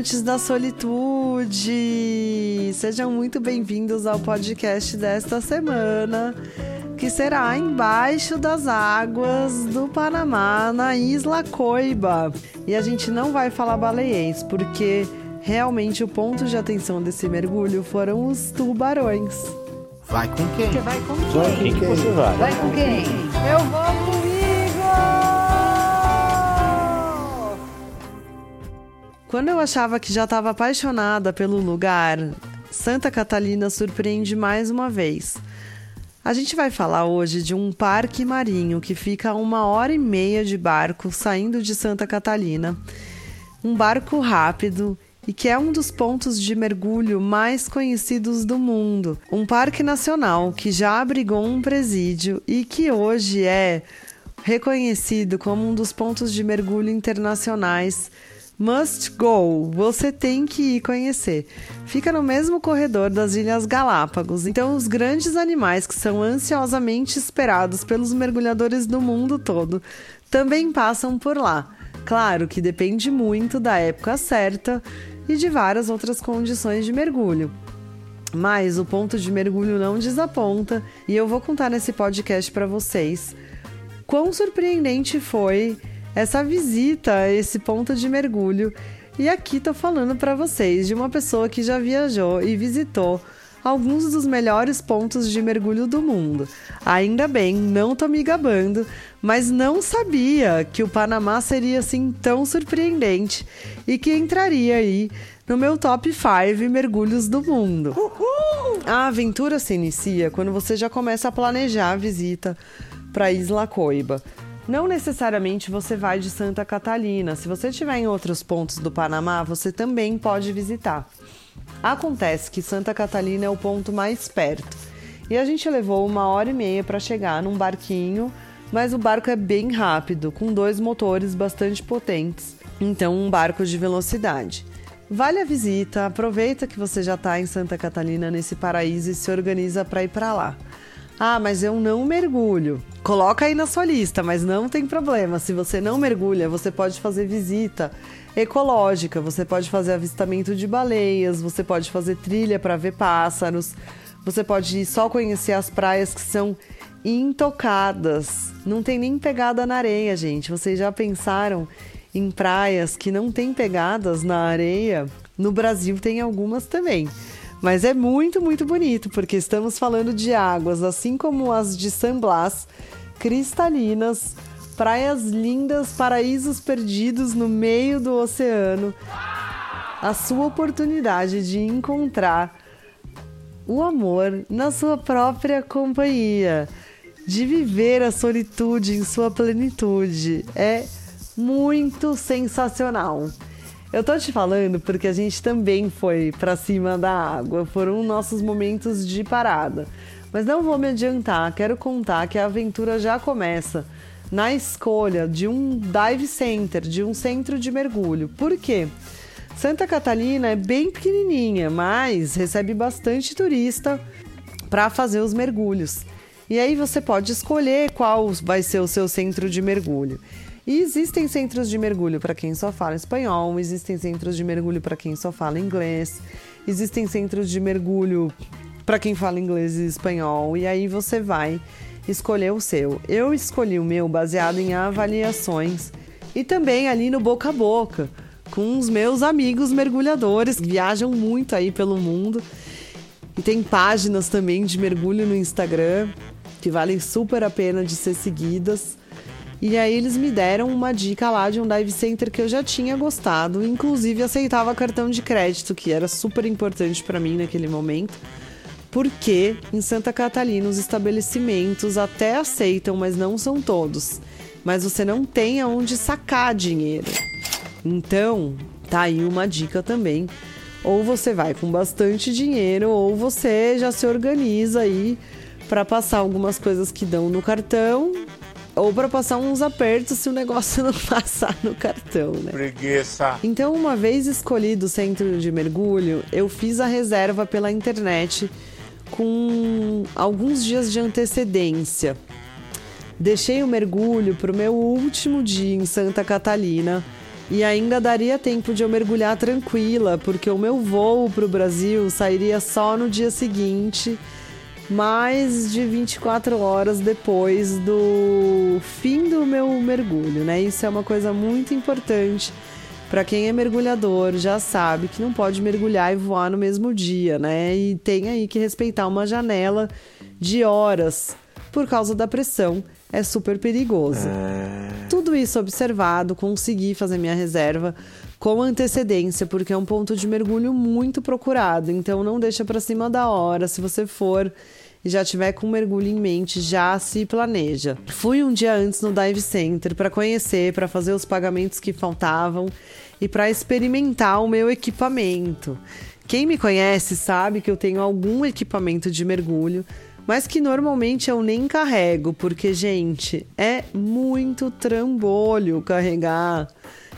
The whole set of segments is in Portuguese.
amantes da solitude! Sejam muito bem-vindos ao podcast desta semana, que será embaixo das águas do Panamá, na Isla Coiba. E a gente não vai falar baleiês, porque realmente o ponto de atenção desse mergulho foram os tubarões. Vai com quem? Você vai com quem? Vai com quem que você vai? Vai com quem? Eu vou comigo! Quando eu achava que já estava apaixonada pelo lugar, Santa Catalina surpreende mais uma vez. A gente vai falar hoje de um parque marinho que fica a uma hora e meia de barco saindo de Santa Catalina. Um barco rápido e que é um dos pontos de mergulho mais conhecidos do mundo. Um parque nacional que já abrigou um presídio e que hoje é reconhecido como um dos pontos de mergulho internacionais Must go, você tem que ir conhecer. Fica no mesmo corredor das Ilhas Galápagos, então os grandes animais que são ansiosamente esperados pelos mergulhadores do mundo todo também passam por lá. Claro que depende muito da época certa e de várias outras condições de mergulho. Mas o ponto de mergulho não desaponta e eu vou contar nesse podcast para vocês quão surpreendente foi essa visita esse ponto de mergulho. E aqui tô falando para vocês de uma pessoa que já viajou e visitou alguns dos melhores pontos de mergulho do mundo. Ainda bem, não tô me gabando, mas não sabia que o Panamá seria assim tão surpreendente e que entraria aí no meu top 5 mergulhos do mundo. Uhul! A aventura se inicia quando você já começa a planejar a visita para Isla Coiba. Não necessariamente você vai de Santa Catalina. Se você estiver em outros pontos do Panamá, você também pode visitar. Acontece que Santa Catalina é o ponto mais perto. E a gente levou uma hora e meia para chegar num barquinho, mas o barco é bem rápido, com dois motores bastante potentes. Então, um barco de velocidade. Vale a visita, aproveita que você já está em Santa Catalina nesse paraíso e se organiza para ir para lá. Ah, mas eu não mergulho. Coloca aí na sua lista, mas não tem problema. Se você não mergulha, você pode fazer visita ecológica, você pode fazer avistamento de baleias, você pode fazer trilha para ver pássaros, você pode só conhecer as praias que são intocadas. Não tem nem pegada na areia, gente. Vocês já pensaram em praias que não tem pegadas na areia? No Brasil tem algumas também. Mas é muito, muito bonito, porque estamos falando de águas, assim como as de San Blas, cristalinas, praias lindas, paraísos perdidos no meio do oceano. A sua oportunidade de encontrar o amor na sua própria companhia, de viver a solitude em sua plenitude. É muito sensacional. Eu tô te falando porque a gente também foi para cima da água, foram nossos momentos de parada. Mas não vou me adiantar, quero contar que a aventura já começa na escolha de um dive center, de um centro de mergulho. Por quê? Santa Catalina é bem pequenininha, mas recebe bastante turista para fazer os mergulhos. E aí você pode escolher qual vai ser o seu centro de mergulho. E existem centros de mergulho para quem só fala espanhol, existem centros de mergulho para quem só fala inglês, existem centros de mergulho para quem fala inglês e espanhol, e aí você vai escolher o seu. Eu escolhi o meu baseado em avaliações e também ali no boca a boca, com os meus amigos mergulhadores que viajam muito aí pelo mundo. E tem páginas também de mergulho no Instagram que valem super a pena de ser seguidas. E aí eles me deram uma dica lá de um dive center que eu já tinha gostado, inclusive aceitava cartão de crédito, que era super importante para mim naquele momento. Porque em Santa Catarina os estabelecimentos até aceitam, mas não são todos. Mas você não tem aonde sacar dinheiro. Então, tá aí uma dica também. Ou você vai com bastante dinheiro, ou você já se organiza aí para passar algumas coisas que dão no cartão ou para passar uns apertos se o negócio não passar no cartão, né? Preguiça. Então, uma vez escolhido o centro de mergulho, eu fiz a reserva pela internet com alguns dias de antecedência. Deixei o mergulho para o meu último dia em Santa Catalina e ainda daria tempo de eu mergulhar tranquila, porque o meu voo para o Brasil sairia só no dia seguinte, mais de 24 horas depois do fim do meu mergulho, né? Isso é uma coisa muito importante. Para quem é mergulhador, já sabe que não pode mergulhar e voar no mesmo dia, né? E tem aí que respeitar uma janela de horas por causa da pressão é super perigoso. É... Tudo isso observado, consegui fazer minha reserva com antecedência, porque é um ponto de mergulho muito procurado. Então não deixa para cima da hora. Se você for e já tiver com mergulho em mente, já se planeja. Fui um dia antes no Dive Center para conhecer, para fazer os pagamentos que faltavam e para experimentar o meu equipamento. Quem me conhece sabe que eu tenho algum equipamento de mergulho mas que normalmente eu nem carrego, porque, gente, é muito trambolho carregar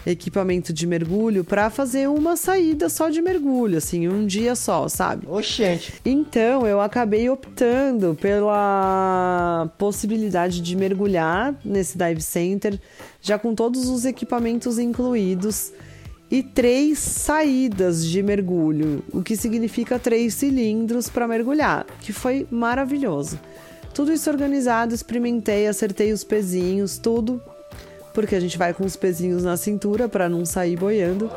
equipamento de mergulho para fazer uma saída só de mergulho, assim, um dia só, sabe? Oxente. Então, eu acabei optando pela possibilidade de mergulhar nesse dive center, já com todos os equipamentos incluídos e três saídas de mergulho, o que significa três cilindros para mergulhar, que foi maravilhoso. Tudo isso organizado, experimentei, acertei os pezinhos, tudo, porque a gente vai com os pezinhos na cintura para não sair boiando.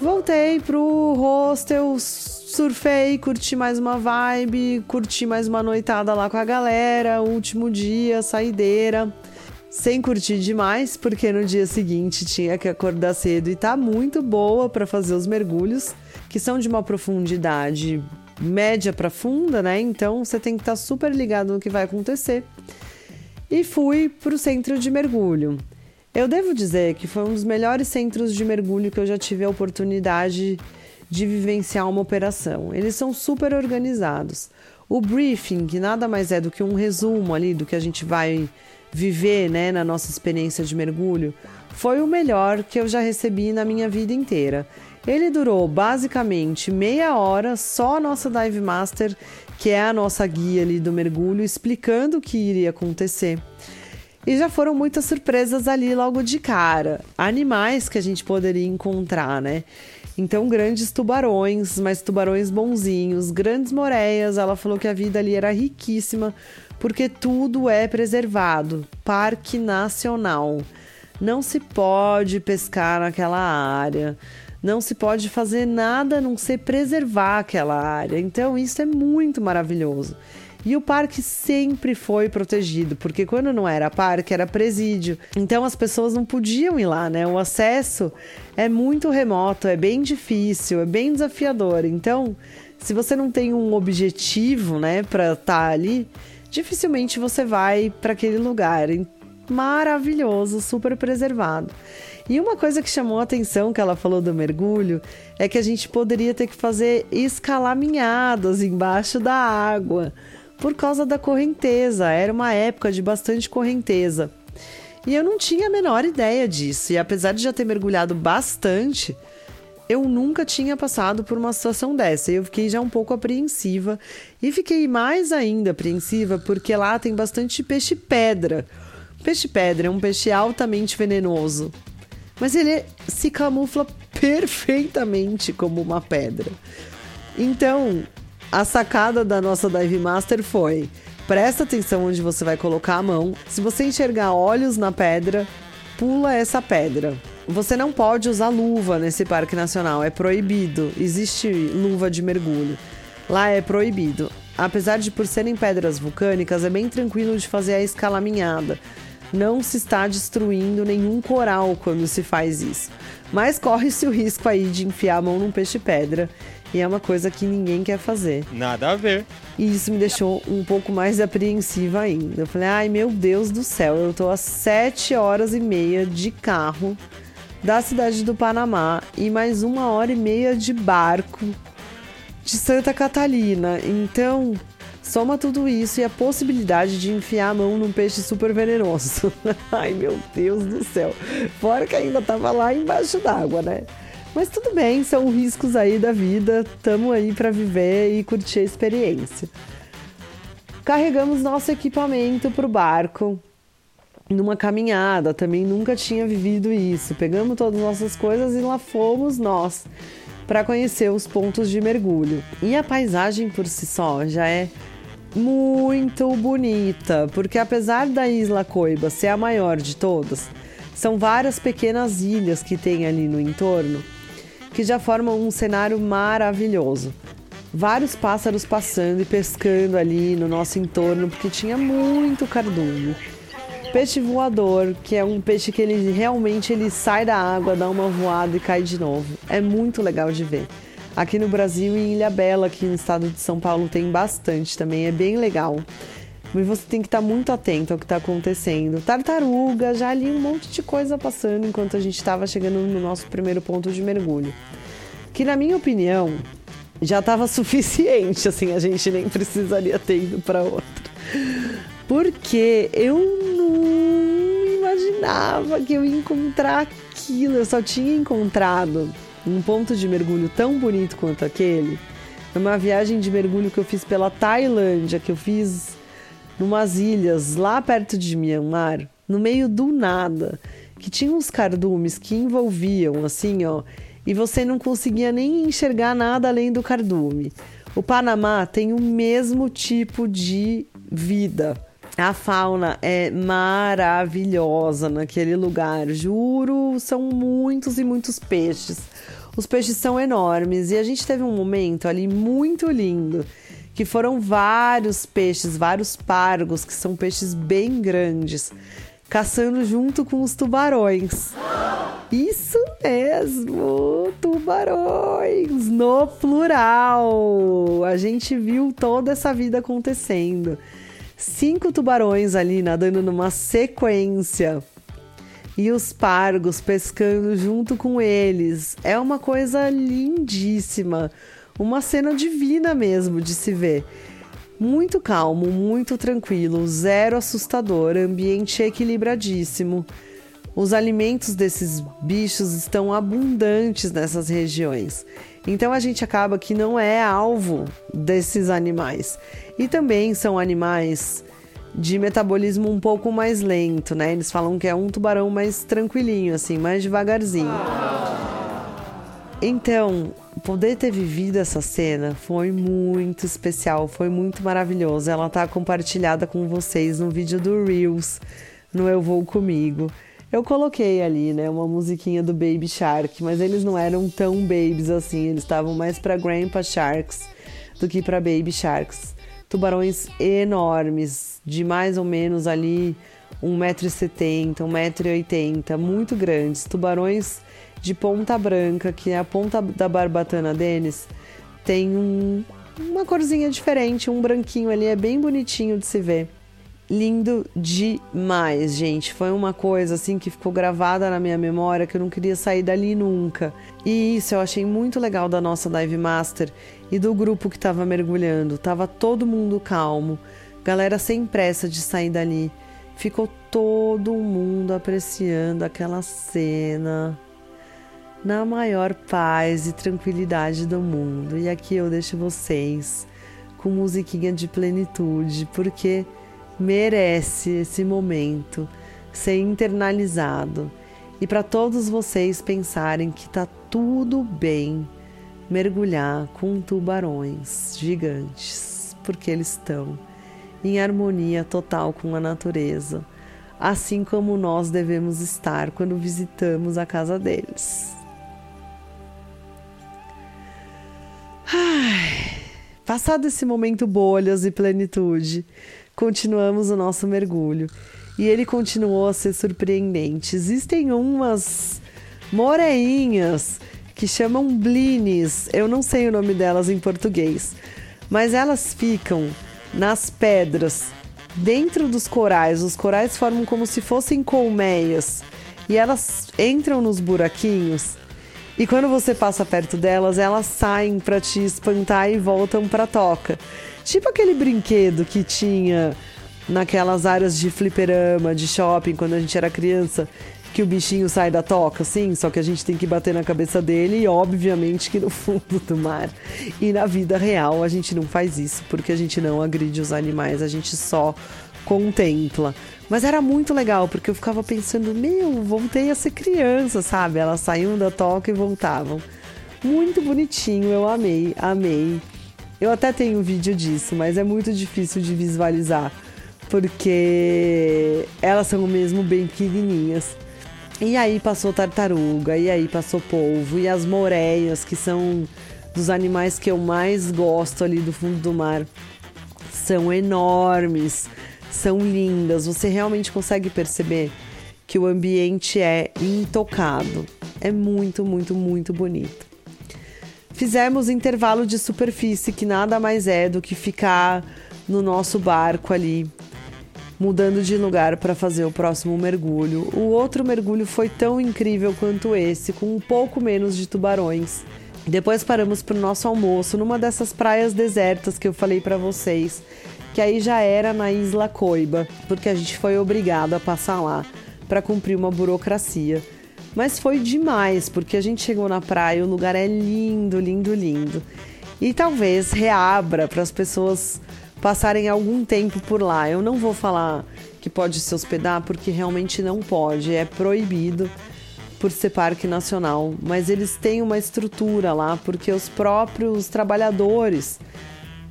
Voltei pro hostel, surfei, curti mais uma vibe, curti mais uma noitada lá com a galera, último dia, saideira sem curtir demais, porque no dia seguinte tinha que acordar cedo e tá muito boa para fazer os mergulhos, que são de uma profundidade média para funda, né? Então você tem que estar tá super ligado no que vai acontecer. E fui para o centro de mergulho. Eu devo dizer que foi um dos melhores centros de mergulho que eu já tive a oportunidade de vivenciar uma operação. Eles são super organizados. O briefing, que nada mais é do que um resumo ali do que a gente vai viver né, na nossa experiência de mergulho foi o melhor que eu já recebi na minha vida inteira. Ele durou basicamente meia hora, só a nossa Dive Master, que é a nossa guia ali do mergulho, explicando o que iria acontecer. E já foram muitas surpresas ali logo de cara. Animais que a gente poderia encontrar, né? Então, grandes tubarões, mas tubarões bonzinhos, grandes moreias. Ela falou que a vida ali era riquíssima, porque tudo é preservado. Parque Nacional. Não se pode pescar naquela área. Não se pode fazer nada a não ser preservar aquela área. Então, isso é muito maravilhoso. E o parque sempre foi protegido, porque quando não era parque, era presídio. Então as pessoas não podiam ir lá, né? O acesso é muito remoto, é bem difícil, é bem desafiador. Então, se você não tem um objetivo, né, para estar tá ali, dificilmente você vai para aquele lugar. Maravilhoso, super preservado. E uma coisa que chamou a atenção que ela falou do mergulho é que a gente poderia ter que fazer escalaminhadas embaixo da água por causa da correnteza. Era uma época de bastante correnteza. E eu não tinha a menor ideia disso. E apesar de já ter mergulhado bastante, eu nunca tinha passado por uma situação dessa. Eu fiquei já um pouco apreensiva. E fiquei mais ainda apreensiva porque lá tem bastante peixe-pedra. Peixe-pedra é um peixe altamente venenoso. Mas ele se camufla perfeitamente como uma pedra. Então, a sacada da nossa Dive Master foi: presta atenção onde você vai colocar a mão. Se você enxergar olhos na pedra, pula essa pedra. Você não pode usar luva nesse parque nacional, é proibido. Existe luva de mergulho. Lá é proibido. Apesar de por serem pedras vulcânicas, é bem tranquilo de fazer a escalaminhada. Não se está destruindo nenhum coral quando se faz isso. Mas corre-se o risco aí de enfiar a mão num peixe-pedra e é uma coisa que ninguém quer fazer. Nada a ver. E isso me deixou um pouco mais apreensiva ainda. Eu falei, ai meu Deus do céu, eu tô a sete horas e meia de carro da cidade do Panamá e mais uma hora e meia de barco de Santa Catalina. Então, soma tudo isso e a possibilidade de enfiar a mão num peixe super venenoso. ai meu Deus do céu. Fora que ainda tava lá embaixo d'água, né? Mas tudo bem, são riscos aí da vida, estamos aí para viver e curtir a experiência. Carregamos nosso equipamento para o barco. numa caminhada, também nunca tinha vivido isso. Pegamos todas as nossas coisas e lá fomos nós para conhecer os pontos de mergulho. E a paisagem por si só já é muito bonita, porque apesar da Isla Coiba ser a maior de todas, são várias pequenas ilhas que tem ali no entorno que já formam um cenário maravilhoso. Vários pássaros passando e pescando ali no nosso entorno, porque tinha muito cardume. Peixe voador, que é um peixe que ele realmente ele sai da água, dá uma voada e cai de novo. É muito legal de ver. Aqui no Brasil, em Ilha Bela, aqui no estado de São Paulo, tem bastante também, é bem legal. Mas você tem que estar muito atento ao que está acontecendo. Tartaruga, já ali um monte de coisa passando enquanto a gente estava chegando no nosso primeiro ponto de mergulho. Que, na minha opinião, já estava suficiente, assim, a gente nem precisaria ter ido para outra. Porque eu não imaginava que eu ia encontrar aquilo, eu só tinha encontrado um ponto de mergulho tão bonito quanto aquele, numa viagem de mergulho que eu fiz pela Tailândia, que eu fiz numas ilhas lá perto de Myanmar, no meio do nada, que tinha uns cardumes que envolviam assim, ó, e você não conseguia nem enxergar nada além do cardume. O Panamá tem o mesmo tipo de vida. A fauna é maravilhosa naquele lugar, juro, são muitos e muitos peixes. Os peixes são enormes e a gente teve um momento ali muito lindo, que foram vários peixes, vários pargos, que são peixes bem grandes, caçando junto com os tubarões. Isso mesmo, tubarões no plural. A gente viu toda essa vida acontecendo. Cinco tubarões ali nadando numa sequência e os pargos pescando junto com eles. É uma coisa lindíssima, uma cena divina mesmo de se ver. Muito calmo, muito tranquilo, zero assustador, ambiente equilibradíssimo. Os alimentos desses bichos estão abundantes nessas regiões. Então a gente acaba que não é alvo desses animais. E também são animais de metabolismo um pouco mais lento, né? Eles falam que é um tubarão mais tranquilinho, assim, mais devagarzinho. Então, poder ter vivido essa cena foi muito especial, foi muito maravilhoso. Ela tá compartilhada com vocês no vídeo do Reels, no Eu Vou Comigo. Eu coloquei ali, né, uma musiquinha do Baby Shark, mas eles não eram tão babies assim, eles estavam mais para Grandpa Sharks do que para Baby Sharks. Tubarões enormes, de mais ou menos ali 1,70m, 1,80m, muito grandes. Tubarões de ponta branca, que é a ponta da barbatana deles, tem um, uma corzinha diferente, um branquinho ali, é bem bonitinho de se ver lindo demais, gente. Foi uma coisa assim que ficou gravada na minha memória que eu não queria sair dali nunca. E isso eu achei muito legal da nossa Dive Master e do grupo que estava mergulhando. Tava todo mundo calmo, galera sem pressa de sair dali. Ficou todo mundo apreciando aquela cena na maior paz e tranquilidade do mundo. E aqui eu deixo vocês com musiquinha de plenitude, porque merece esse momento ser internalizado e para todos vocês pensarem que tá tudo bem mergulhar com tubarões gigantes, porque eles estão em harmonia total com a natureza, assim como nós devemos estar quando visitamos a casa deles. Ai, passado esse momento bolhas e plenitude, continuamos o nosso mergulho. E ele continuou a ser surpreendente. Existem umas moreinhas que chamam blines, eu não sei o nome delas em português, mas elas ficam nas pedras, dentro dos corais. Os corais formam como se fossem colmeias e elas entram nos buraquinhos. E quando você passa perto delas, elas saem para te espantar e voltam para toca. Tipo aquele brinquedo que tinha naquelas áreas de fliperama, de shopping, quando a gente era criança, que o bichinho sai da toca, assim, só que a gente tem que bater na cabeça dele e obviamente que no fundo do mar. E na vida real a gente não faz isso, porque a gente não agride os animais, a gente só contempla. Mas era muito legal, porque eu ficava pensando, meu, voltei a ser criança, sabe? Elas saíam da toca e voltavam. Muito bonitinho, eu amei, amei. Eu até tenho um vídeo disso, mas é muito difícil de visualizar, porque elas são mesmo bem pequenininhas. E aí passou tartaruga, e aí passou polvo, e as moreias, que são dos animais que eu mais gosto ali do fundo do mar, são enormes são lindas. Você realmente consegue perceber que o ambiente é intocado. É muito, muito, muito bonito. Fizemos intervalo de superfície, que nada mais é do que ficar no nosso barco ali, mudando de lugar para fazer o próximo mergulho. O outro mergulho foi tão incrível quanto esse, com um pouco menos de tubarões. Depois paramos para o nosso almoço numa dessas praias desertas que eu falei para vocês que aí já era na Isla Coiba, porque a gente foi obrigado a passar lá para cumprir uma burocracia. Mas foi demais, porque a gente chegou na praia, o lugar é lindo, lindo, lindo. E talvez reabra para as pessoas passarem algum tempo por lá. Eu não vou falar que pode se hospedar, porque realmente não pode, é proibido por ser parque nacional, mas eles têm uma estrutura lá, porque os próprios trabalhadores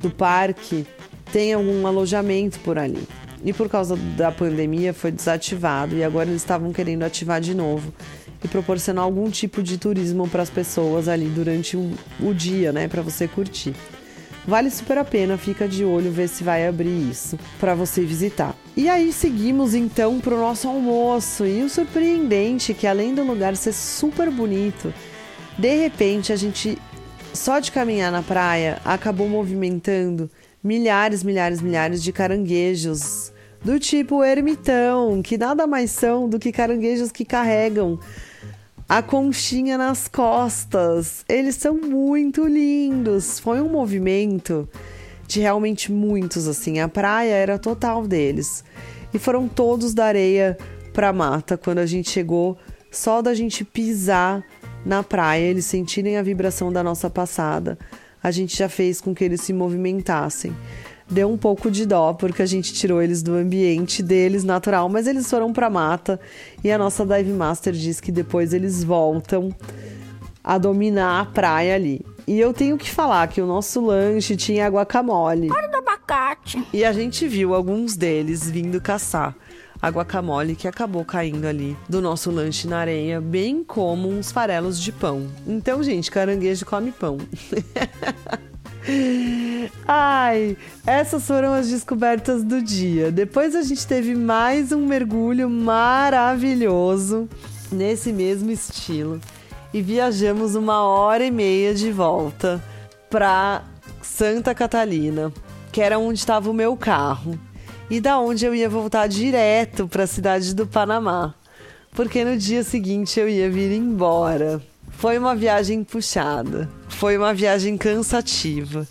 do parque tem algum alojamento por ali. E por causa da pandemia foi desativado e agora eles estavam querendo ativar de novo e proporcionar algum tipo de turismo para as pessoas ali durante o, o dia, né, para você curtir. Vale super a pena, fica de olho ver se vai abrir isso para você visitar. E aí seguimos então para o nosso almoço e o surpreendente é que além do lugar ser super bonito, de repente a gente só de caminhar na praia acabou movimentando milhares, milhares, milhares de caranguejos do tipo ermitão, que nada mais são do que caranguejos que carregam a conchinha nas costas. Eles são muito lindos. Foi um movimento de realmente muitos assim. A praia era total deles. E foram todos da areia pra mata quando a gente chegou, só da gente pisar na praia, eles sentirem a vibração da nossa passada a gente já fez com que eles se movimentassem. Deu um pouco de dó porque a gente tirou eles do ambiente deles natural, mas eles foram para mata e a nossa dive master diz que depois eles voltam a dominar a praia ali. E eu tenho que falar que o nosso lanche tinha guacamole. Hora do abacate. E a gente viu alguns deles vindo caçar a guacamole que acabou caindo ali do nosso lanche na areia, bem como uns farelos de pão. Então, gente, caranguejo come pão. Ai, essas foram as descobertas do dia. Depois a gente teve mais um mergulho maravilhoso nesse mesmo estilo e viajamos uma hora e meia de volta para Santa Catalina, que era onde estava o meu carro e da onde eu ia voltar direto para a cidade do Panamá, porque no dia seguinte eu ia vir embora. Foi uma viagem puxada, foi uma viagem cansativa.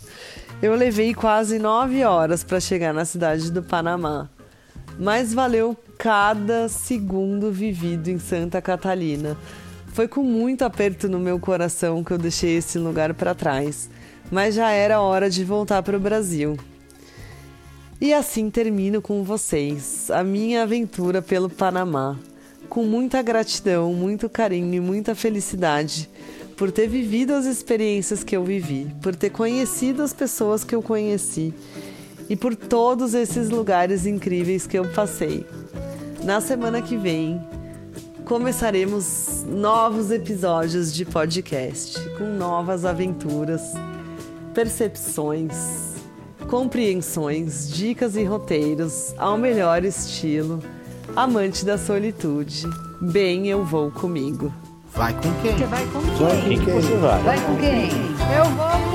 Eu levei quase nove horas para chegar na cidade do Panamá, mas valeu cada segundo vivido em Santa Catalina. Foi com muito aperto no meu coração que eu deixei esse lugar para trás, mas já era hora de voltar para o Brasil. E assim termino com vocês a minha aventura pelo Panamá, com muita gratidão, muito carinho e muita felicidade por ter vivido as experiências que eu vivi, por ter conhecido as pessoas que eu conheci e por todos esses lugares incríveis que eu passei. Na semana que vem, começaremos novos episódios de podcast com novas aventuras, percepções compreensões, dicas e roteiros ao melhor estilo. Amante da solitude, bem eu vou comigo. Vai com quem? Você vai com Vai com quem? quem você vai? Vai com quem? Eu vou